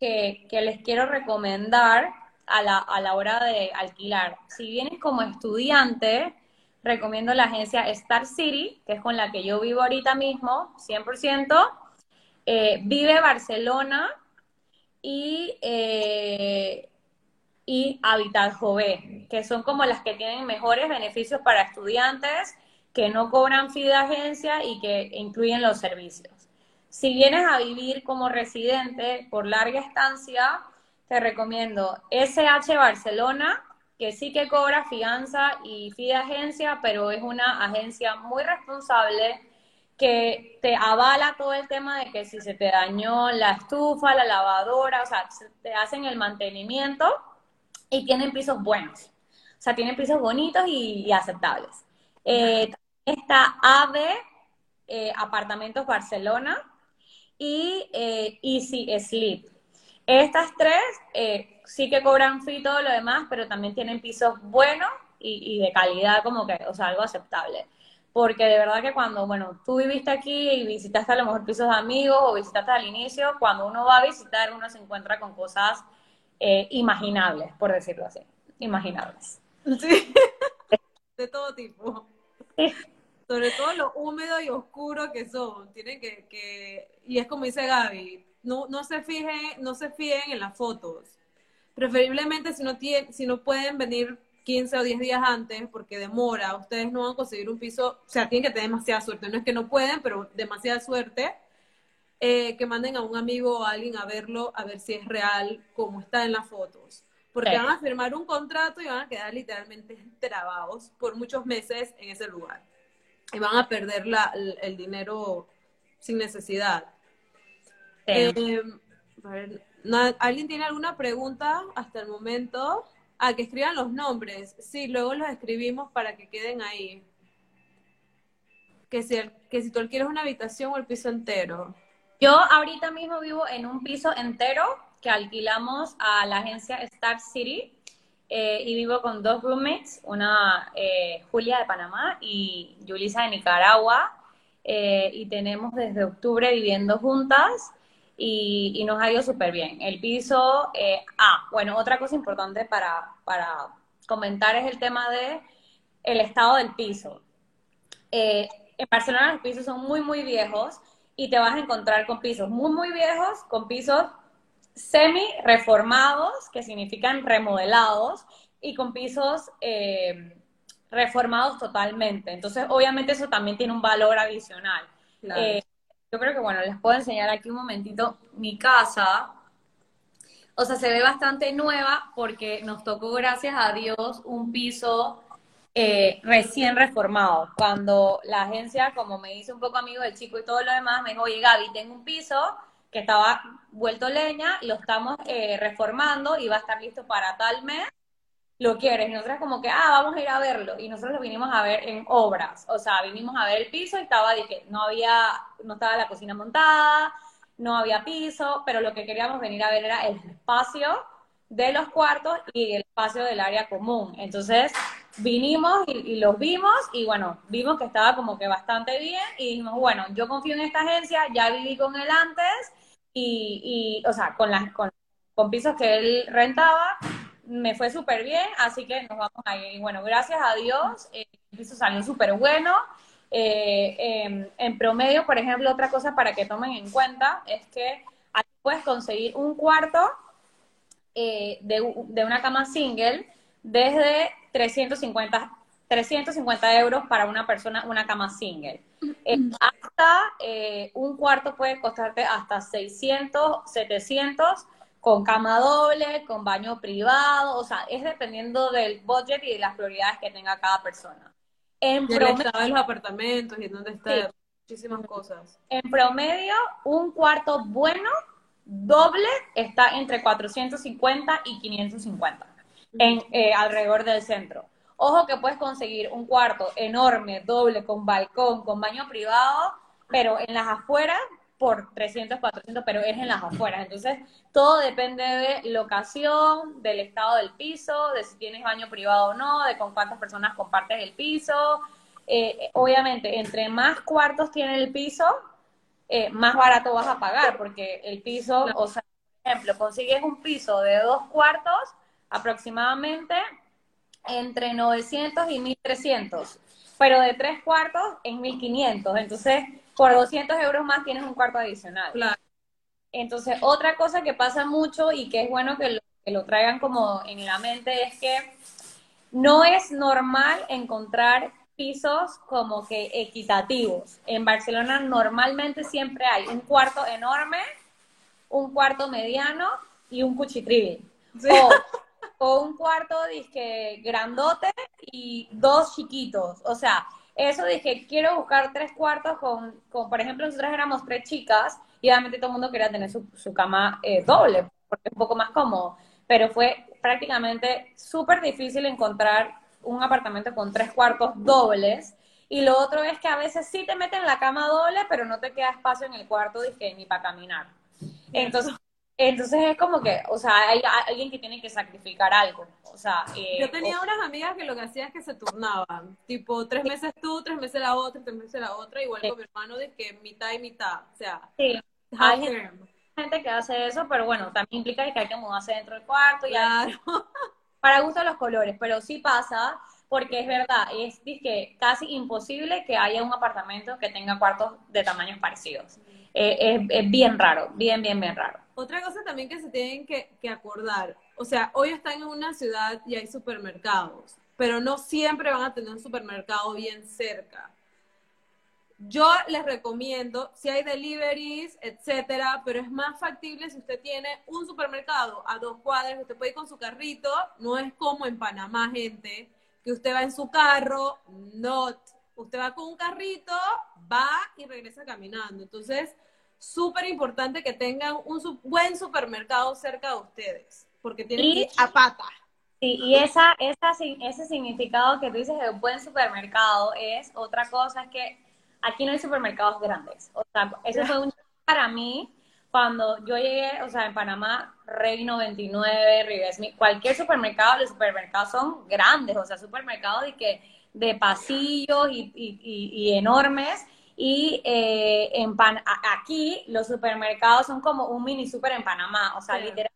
que, que, les quiero recomendar a la, a la hora de alquilar. Si vienes como estudiante, recomiendo la agencia Star City, que es con la que yo vivo ahorita mismo, 100%. Eh, vive Barcelona y, eh, y Habitat Jove, que son como las que tienen mejores beneficios para estudiantes que no cobran fee de agencia y que incluyen los servicios. Si vienes a vivir como residente por larga estancia, te recomiendo SH Barcelona, que sí que cobra fianza y fee de agencia, pero es una agencia muy responsable que te avala todo el tema de que si se te dañó la estufa, la lavadora, o sea, te hacen el mantenimiento y tienen pisos buenos. O sea, tienen pisos bonitos y, aceptables. Eh, está AVE, eh, Apartamentos Barcelona y eh, Easy Sleep. Estas tres eh, sí que cobran fee y todo lo demás, pero también tienen pisos buenos y, y, de calidad, como que, o sea, algo aceptable. Porque de verdad que cuando, bueno, tú viviste aquí y visitaste a lo mejor pisos de amigos o visitaste al inicio, cuando uno va a visitar, uno se encuentra con cosas eh, imaginables, por decirlo así. Imaginables. Sí. De todo tipo. Sobre todo lo húmedo y oscuro que son. Tienen que, que y es como dice Gaby, no, no se fijen, no se fíen en las fotos. Preferiblemente si no, tienen, si no pueden venir 15 o 10 días antes porque demora, ustedes no van a conseguir un piso, o sea, tienen que tener demasiada suerte. No es que no pueden, pero demasiada suerte. Eh, que manden a un amigo o a alguien a verlo, a ver si es real como está en las fotos. Porque van a firmar un contrato y van a quedar literalmente trabados por muchos meses en ese lugar. Y van a perder la, el dinero sin necesidad. Eh, ¿Alguien tiene alguna pregunta hasta el momento? Ah, que escriban los nombres. Sí, luego los escribimos para que queden ahí. Que si, que si tú quieres una habitación o el piso entero. Yo ahorita mismo vivo en un piso entero que alquilamos a la agencia Star City eh, y vivo con dos roommates, una eh, Julia de Panamá y Yulisa de Nicaragua. y tenemos desde octubre viviendo juntas y, nos ha ido súper bien. El piso, eh, ah, bueno, otra cosa importante para, para comentar es el tema de el estado del piso. Eh, en Barcelona los pisos son muy, muy viejos y te vas a encontrar con pisos muy, muy viejos, con pisos semi reformados, que significan remodelados, y con pisos eh, reformados totalmente. Entonces, obviamente eso también tiene un valor adicional. Eh, yo creo que, bueno, les puedo enseñar aquí un momentito mi casa. O sea, se ve bastante nueva porque nos tocó, gracias a Dios, un piso eh, recién reformado. Cuando la agencia, como me hizo un poco amigo del chico y todo lo demás, me dijo, oye Gaby, tengo un piso que estaba vuelto leña, lo estamos eh, reformando y va a estar listo para tal mes lo quieres. Y nosotros como que, ah, vamos a ir a verlo. Y nosotros lo vinimos a ver en obras. O sea, vinimos a ver el piso y estaba, dije, no había, no estaba la cocina montada, no había piso, pero lo que queríamos venir a ver era el espacio de los cuartos y el espacio del área común. Entonces, vinimos y, los vimos y bueno, vimos que estaba como que bastante bien y dijimos, bueno, yo confío en esta agencia, ya viví con él antes y, y o sea, con las, con, con pisos que él rentaba, me fue súper bien, así que nos vamos a ir. Y bueno, gracias a Dios, eh, el piso salió súper bueno. Eh, em, en promedio, por ejemplo, otra cosa para que tomen en cuenta es que aquí puedes conseguir un cuarto eh, de, una cama single desde 350, 350 euros para una persona, una cama single. hasta un cuarto puede costarte hasta 600, 700 con cama doble, con baño privado, o sea, es dependiendo del budget y de las prioridades que tenga cada persona. En promedio, de los apartamentos y en dónde está, muchísimas cosas. En promedio, un cuarto bueno, doble, está entre 450 y 550 en, eh, alrededor del centro. Ojo que puedes conseguir un cuarto enorme, doble, con balcón, con baño privado, pero en las afueras por 300, 400, pero es en las afueras. Entonces, todo depende de locación, del estado del piso, de si tienes baño privado o no, de con cuántas personas compartes el piso. Eh, obviamente, entre más cuartos tiene el piso, eh, más barato vas a pagar, porque el piso, o sea, por ejemplo, consigues un piso de dos cuartos aproximadamente entre 900 y 1300 pero de tres cuartos en 1500. Entonces, por 200 euros más tienes un cuarto adicional. Claro. Entonces, otra cosa que pasa mucho y que es bueno que lo, que lo traigan como en la mente es que no es normal encontrar pisos como que equitativos. En Barcelona normalmente siempre hay un cuarto enorme, un cuarto mediano y un cuchitril. O, o, un cuarto disque grandote y dos chiquitos. O sea, eso dije, quiero buscar tres cuartos con, con, por ejemplo, nosotros éramos tres chicas y obviamente todo el mundo quería tener su, su cama eh, doble, porque es un poco más cómodo. Pero fue prácticamente súper difícil encontrar un apartamento con tres cuartos dobles. Y lo otro es que a veces sí te meten la cama doble, pero no te queda espacio en el cuarto dije, ni para caminar. Entonces, entonces es como que, o sea, hay alguien que tiene que sacrificar algo. O sea, eh, yo tenía unas amigas que lo que hacían es que se turnaban, tipo tres meses tú, tres meses la otra, tres meses la otra, igual con mi hermano de que mitad y mitad, o sea, sí. hay gente, que hace eso, pero bueno, también implica que hay que mudarse dentro del cuarto y claro. para gusto los colores, pero sí pasa porque es verdad, es, que casi imposible que haya un apartamento que tenga cuartos de tamaños parecidos. Eh, es, bien raro, bien, bien, bien raro. Otra cosa también que se tienen que, que acordar, o sea, hoy están en una ciudad y hay supermercados, pero no siempre van a tener un supermercado bien cerca. Yo les recomiendo, si hay deliveries, etcétera, pero es más factible si usted tiene un supermercado a dos cuadras, usted puede ir con su carrito, no es como en Panamá, gente, que usted va en su carro, no, usted va con un carrito, va y regresa caminando. Entonces, súper importante que tengan un buen supermercado cerca de ustedes, porque tienen que ir a pata. Sí, y esa, esa, ese significado que tú dices de buen supermercado es otra cosa, es que aquí no hay supermercados grandes. O sea, eso fue un para mí cuando yo llegué, o sea, en Panamá, Rey 99, Rivesmi, cualquier supermercado, los supermercados son grandes, o sea, supermercados de, que, de pasillos y, y, y, enormes. Y eh, en Pan aquí los supermercados son como un mini super en Panamá, o sea, literalmente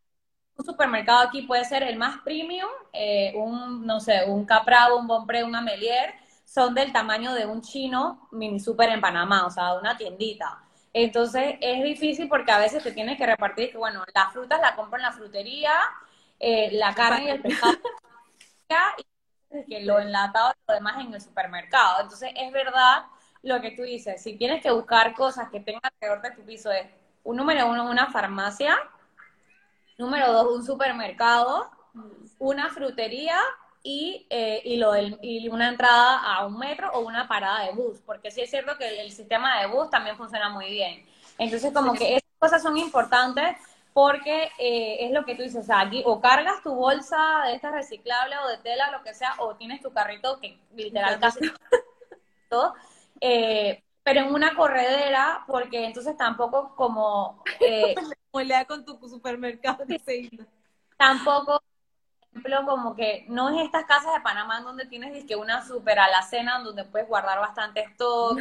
un supermercado aquí puede ser el más premium, eh, un, no sé, un Capravo, un Bonpré, un Amelier, son del tamaño de un chino mini super en Panamá, o sea, de una tiendita. Entonces es difícil porque a veces te tienes que repartir que, bueno, las frutas las compro en la frutería, eh, la carne y el pescado, y que lo enlatado y lo demás en el supermercado. Entonces es verdad lo que tú dices, si tienes que buscar cosas que tengan alrededor de tu piso, es un número uno, una farmacia, número dos, un supermercado, una frutería y, eh, y, lo del, y una entrada a un metro o una parada de bus, porque sí es cierto que el, sistema de bus también funciona muy bien. Entonces, como que esas cosas son importantes porque eh, es lo que tú dices, aquí o cargas tu bolsa de esta reciclable o de tela, lo que sea, o tienes tu carrito que literal casi todo, eh, pero en una corredera, porque entonces tampoco como... Eh, con tu supermercado Tampoco ejemplo, como que no es estas casas de Panamá donde tienes que una super alacena donde puedes guardar bastante stock.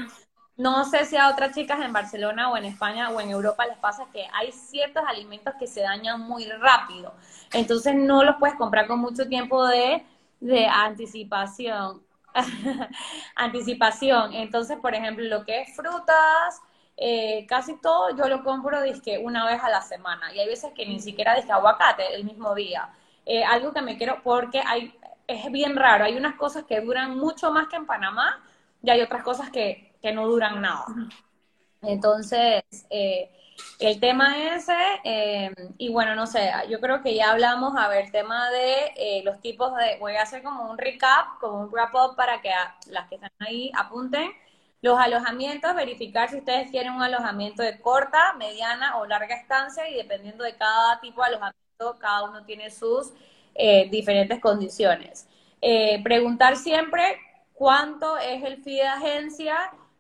No. sé si a otras chicas en Barcelona o en España o en Europa les pasa que hay ciertos alimentos que se dañan muy rápido. Entonces no los puedes comprar con mucho tiempo de, de anticipación. anticipación. Entonces, por ejemplo, lo que es frutas, eh, casi todo yo lo compro dizque, una vez a la semana. Y hay veces que ni siquiera dije aguacate el mismo día. Eh, algo que me quiero, porque hay, es bien raro, hay unas cosas que duran mucho más que en Panamá y hay otras cosas que, que no duran nada. Entonces, eh, el tema ese, eh, y bueno, no sé, yo creo que ya hablamos, a ver, tema de los tipos de, voy a hacer como un recap, como un wrap-up para que las que están ahí apunten. Los alojamientos, verificar si ustedes quieren un alojamiento de corta, mediana o larga estancia y dependiendo de cada tipo de alojamiento cada uno tiene sus eh, diferentes condiciones. Eh, preguntar siempre cuánto es el fee de agencia,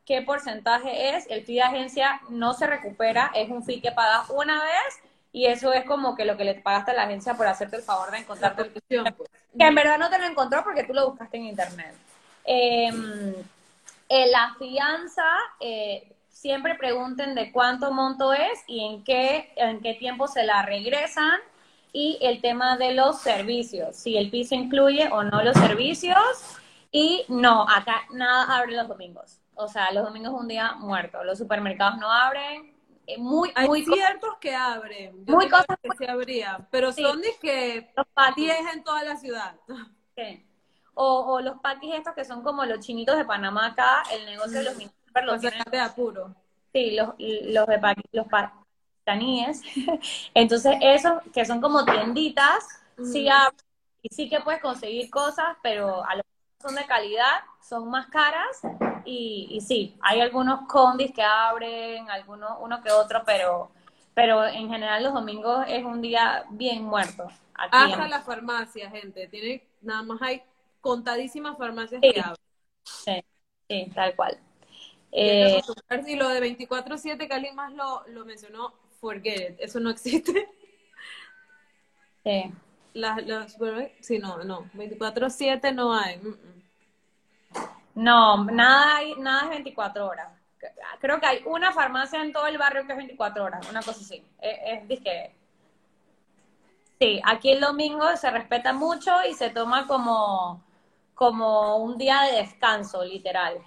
qué porcentaje es. El fee de agencia no se recupera, es un fee que pagas una vez y eso es como que lo que le pagaste a la agencia por hacerte el favor de encontrar tu pues. Que en verdad no te lo encontró porque tú lo buscaste en internet. Em, la fianza, eh, siempre pregunten de cuánto monto es y en qué, en qué tiempo se la regresan y el tema de los servicios, si el piso incluye o no los servicios Y no, acá nada abre los domingos. O sea, los domingos es un día muerto. Los supermercados no abren. Muy, Hay muy ciertos que abren. Yo Muy cosas- que se abría, pero Sí. son de que los patis. 10 en toda la ciudad. Sí. O, o los patis estos que son como los chinitos de Panamá acá, el negocio de los mini super lo Para tienen sacarte de apuro. Sí, los, los de los Entonces, esos que son como tienditas, sí Ujú. abren y sí que puedes conseguir cosas, pero a lo mejor son de calidad, son más caras y, y sí, hay algunos condis que abren, algunos, uno que otro, pero, pero en general los domingos es un día bien muerto. Aquí Hasta en- la farmacia, gente. Tiene, nada más hay contadísimas farmacias Sí. que abren. sí, sí, tal cual. Y Eh. Y lo de 24-7 que alguien más lo, lo mencionó, forget it. Eso no existe. sí. Las, las, sí, no, no. 24-7 no hay. Mm, mm. No, nada, hay- nada es 24 horas. Creo que hay una farmacia en todo el barrio que es 24 horas, una cosa así. Es, es Sí, aquí el domingo se respeta mucho y se toma como, como un día de descanso, literal.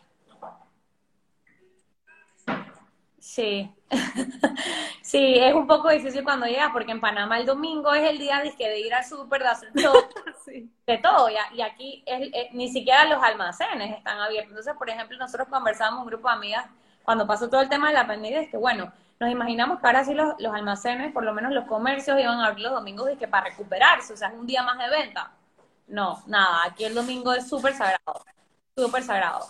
Sí. Sí, es un poco difícil cuando llegas porque en Panamá el domingo es el día de ir al súper, de hacer Sí. de todo, y, aquí es- es- ni siquiera los almacenes están abiertos. Entonces, por ejemplo, nosotros conversamos un grupo de amigas cuando pasó todo el tema de la pandemia, es que bueno, nos imaginamos que ahora sí los, los almacenes, por lo menos los comercios, iban a abrir los domingos y que para recuperarse, o sea, es un día más de venta. No, nada, aquí el domingo es súper sagrado, súper sagrado.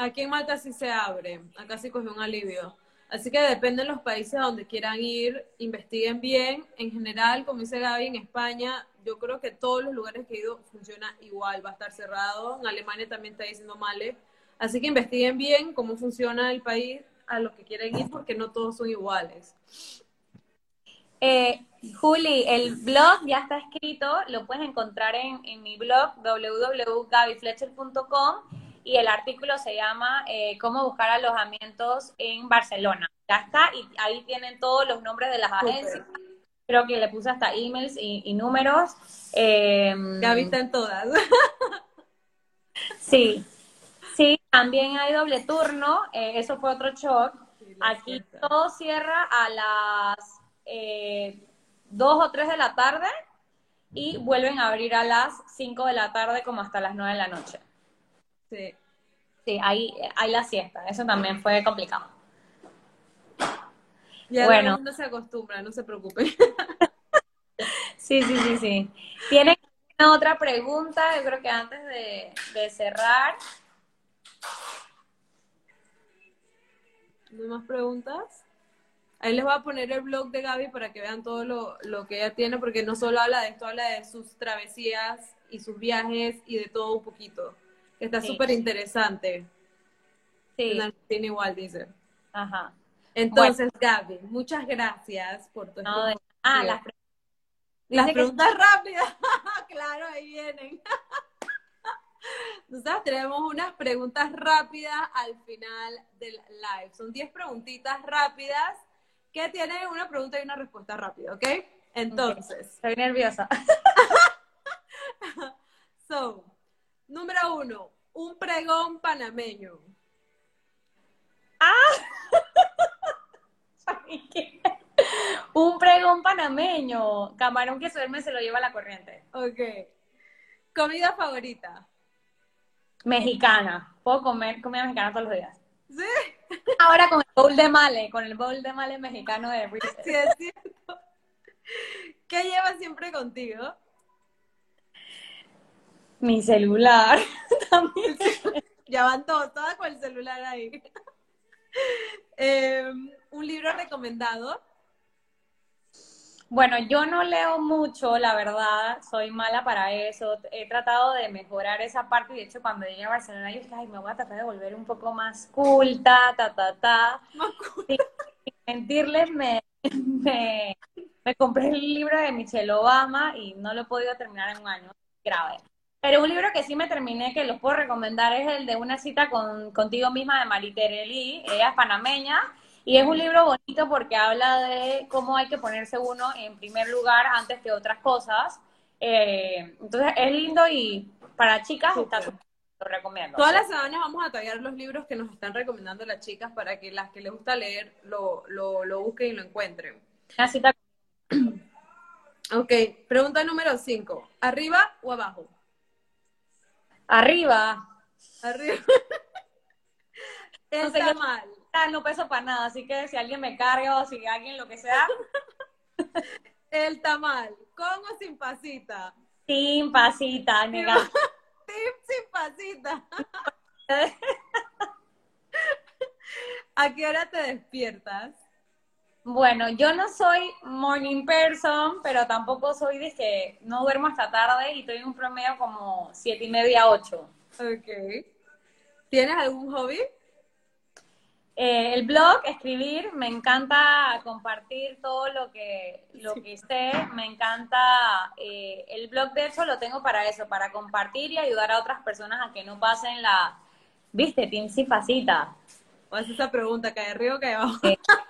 Aquí en Malta sí se abre. Acá sí cogió un alivio. Así que depende de los países a donde quieran ir, investiguen bien. En general, como dice Gaby, en España, yo creo que todos los lugares que he ido funciona igual, va a estar cerrado. En Alemania también está diciendo Male. Así que investiguen bien cómo funciona el país a los que quieren ir, porque no todos son iguales. Eh, Juli, el blog ya está escrito, lo puedes encontrar en, en mi blog www.gabyfletcher.com y el artículo se llama eh, Cómo buscar alojamientos en Barcelona. Ya está, y ahí tienen todos los nombres de las agencias. Creo que le puse hasta emails y, y números. Eh, Gaby está en todas. Sí, sí, también hay doble turno, eh, eso fue otro shock. Aquí todo cierra a las eh, 2 o 3 de la tarde y vuelven a abrir a las 5 de la tarde como hasta las 9 de la noche. Sí. Sí, ahí hay la siesta, eso también fue complicado. Ya Bueno. el mundo se acostumbra, no se preocupen. Sí, sí, sí, sí. ¿Tienen otra pregunta? Yo creo que antes de, de cerrar. ¿No hay más preguntas? Ahí les voy a poner el blog de Gaby para que vean todo lo, lo que ella tiene, porque no solo habla de esto, habla de sus travesías y sus viajes y de todo un poquito. Está Sí. súper interesante. Sí, En Argentina igual dice. ajá. Entonces, Gaby, muchas gracias por tu No, de- ah, las pre- Las dice que- preguntas rápidas. claro, ahí vienen. Nosotros tenemos unas preguntas rápidas al final del live. Son 10 preguntitas rápidas que tienen una pregunta y una respuesta rápida, ¿ok? Entonces, Estoy nerviosa. so, número uno, un pregón panameño. Un pregón panameño. Camarón que duerme se lo lleva la corriente. Ok. Comida favorita. Mexicana. Puedo comer comida mexicana todos los días. ¿Sí? Ahora con el bowl de male, con el bowl de male mexicano de Reese's. Sí, es cierto. ¿Qué llevas siempre contigo? Mi celular. También. Ya van todos, todas con el celular ahí. Eh, un libro recomendado. Bueno, yo no leo mucho, la verdad, soy mala para eso. He tratado de mejorar esa parte y de hecho cuando llegué a Barcelona yo dije, ay, me voy a tratar de volver un poco más culta, ta, ta, ta. Más. Sin mentirles, me, me, me compré el libro de Michelle Obama y no lo he podido terminar en un año. Grave. Pero un libro que sí me terminé, que los puedo recomendar, es el de Una cita con, contigo misma de Maritereli. Ella es panameña. Y es un libro bonito porque habla de cómo hay que ponerse uno en primer lugar antes que otras cosas. Eh, entonces es lindo y para chicas Súper. está súper, lo recomiendo. Todas las semanas vamos a tallar los libros que nos están recomendando las chicas para que las que les gusta leer lo, lo, lo busquen y lo encuentren. Una cita Ok, pregunta número 5. ¿Arriba o abajo? Arriba. Arriba. No yo- tamal. Ah, no peso para nada, así que si alguien me carga o si alguien lo que sea, El tamal. ¿Con o sin pasita? sin pasita, nega. Sin pasita. ¿A qué hora te despiertas? Bueno, yo no soy morning person, pero tampoco soy de que no duermo hasta tarde y estoy en un promedio como siete y media, ocho. Ok. ¿Tienes algún hobby? Eh, el blog, escribir, me encanta compartir todo lo que, lo que sé, me encanta, eh, el blog de hecho lo tengo para eso, para compartir y ayudar a otras personas a que no pasen la, viste, Team sin pasita. O haces esa pregunta, ¿cae arriba o cae abajo?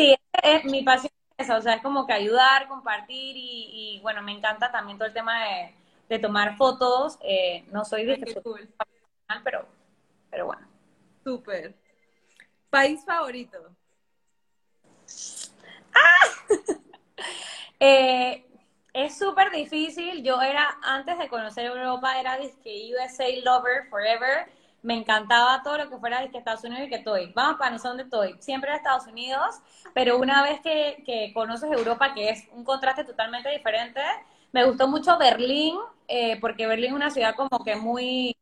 Sí, es, mi pasión es esa, o sea, es como que ayudar, compartir y, y, bueno, me encanta también todo el tema de, de tomar fotos, eh, no soy de Ay, cool. pero, pero bueno. Súper. ¿País favorito? Eh, es súper difícil. Yo era, antes de conocer Europa, era disque USA Lover Forever. Me encantaba todo lo que fuera disque Estados Unidos y que estoy. Vamos para no sé dónde estoy. Siempre era Estados Unidos, pero una vez que, que conoces Europa, que es un contraste totalmente diferente, me gustó mucho Berlín, eh, porque Berlín es una ciudad como que muy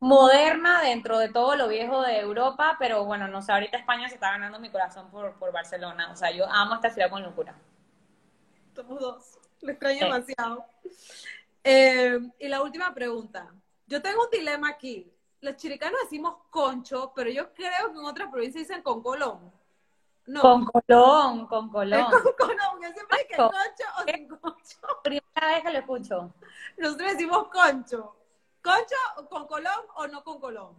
moderna dentro de todo lo viejo de Europa, pero bueno, no sé, ahorita España se está ganando mi corazón por, por Barcelona. O sea, yo amo esta ciudad con locura. Somos dos. Lo extraño Sí. demasiado. Eh, y la última pregunta. Yo tengo un dilema aquí. Los chiricanos decimos concho, pero yo creo que en otras provincias dicen con colón. No, Con Colón, con Colón. con colón. Yo siempre Concho. concho o sin concho. Primera vez que lo escucho. Nosotros decimos concho. ¿Concho con colón o no con colón?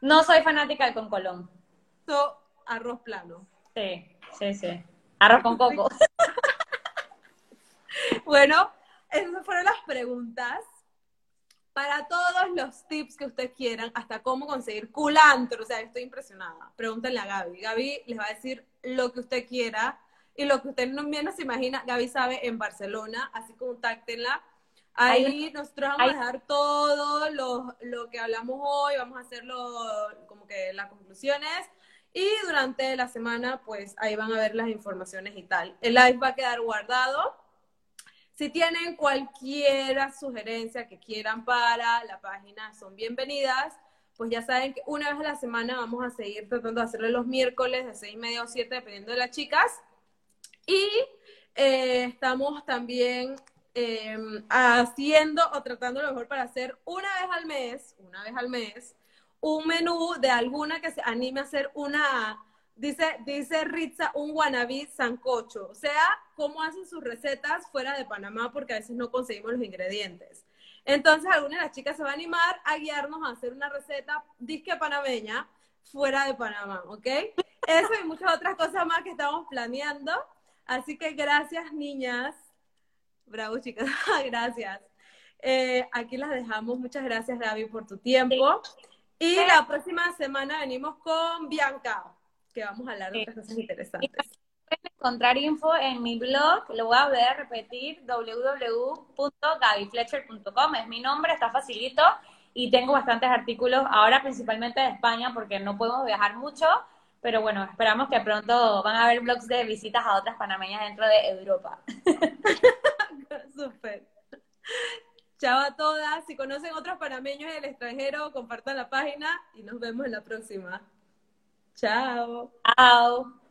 No soy fanática del con Colón. So, arroz plano. Sí, sí, sí. Arroz con coco. Bueno, esas fueron las preguntas. Para todos los tips que ustedes quieran, hasta cómo conseguir culantro, o sea, estoy impresionada. Pregúntenle a Gaby. Gaby les va a decir lo que usted quiera y lo que usted no menos se imagina. Gaby sabe en Barcelona, así contáctenla. Ahí Hay nosotros vamos a dejar todo lo, lo que hablamos hoy, vamos a hacerlo como que las conclusiones. Y durante la semana, pues ahí van a ver las informaciones y tal. El live va a quedar guardado. Si tienen cualquier sugerencia que quieran para la página, son bienvenidas. Pues ya saben que una vez a la semana vamos a seguir tratando de hacerlo los miércoles de seis y media o siete, dependiendo de las chicas. Y eh, estamos también eh, haciendo o tratando lo mejor para hacer una vez al mes, una vez al mes, un menú de alguna que se anime a hacer una, dice, dice Ritza, un wannabe sancocho. O sea, cómo hacen sus recetas fuera de Panamá porque a veces no conseguimos los ingredientes. Entonces, alguna de las chicas se va a animar a guiarnos a hacer una receta disque panameña fuera de Panamá, ¿ok? Eso y muchas otras cosas más que estamos planeando. Así que gracias, niñas. Bravo, chicas. gracias. Eh, aquí las dejamos. Muchas gracias, Gaby, por tu tiempo. Y la próxima semana venimos con Bianca, que vamos a hablar de Sí. otras cosas interesantes. Pueden encontrar info en mi blog, lo voy a a repetir, www.gabyfletcher.com, es mi nombre, está facilito y tengo bastantes artículos, ahora principalmente de España porque no podemos viajar mucho, pero bueno, esperamos que pronto van a haber blogs de visitas a otras panameñas dentro de Europa. Súper. Chao a todas. Si conocen otros panameños en el extranjero, compartan la página y nos vemos en la próxima. Chao. Chao.